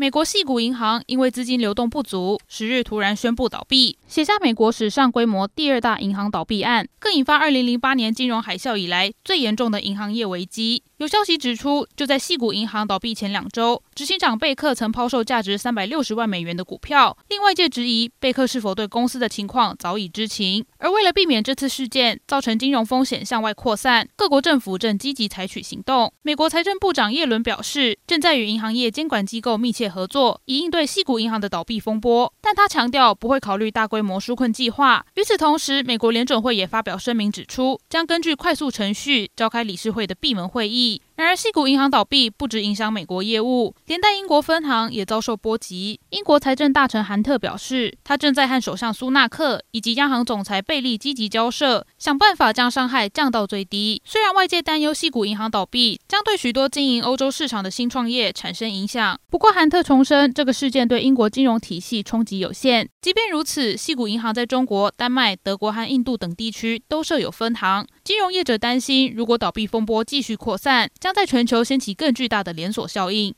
美国矽谷银行因为资金流动不足，十日突然宣布倒闭，写下美国史上规模第二大银行倒闭案，更引发二零零八年金融海啸以来最严重的银行业危机。有消息指出，就在矽谷银行倒闭前两周，执行长贝克曾抛售价值三百六十万美元的股票，令外界质疑贝克是否对公司的情况早已知情。而为了避免这次事件造成金融风险向外扩散，各国政府正积极采取行动。美国财政部长耶伦表示，正在与银行业监管机构密切合作，以应对西谷银行的倒闭风波。但他强调不会考虑大规模纾困计划。与此同时，美国联准会也发表声明指出，将根据快速程序召开理事会的闭门会议。然而，矽谷银行倒闭不只影响美国业务，连带英国分行也遭受波及。英国财政大臣韩特表示，他正在和首相苏纳克以及央行总裁贝利积极交涉，想办法将伤害降到最低。虽然外界担忧矽谷银行倒闭将对许多经营欧洲市场的新创业产生影响，不过韩特重申，这个事件对英国金融体系冲击有限。即便如此，系股银行在中国、丹麦、德国和印度等地区都设有分行。金融业者担心，如果倒闭风波继续扩散，将在全球掀起更巨大的连锁效应。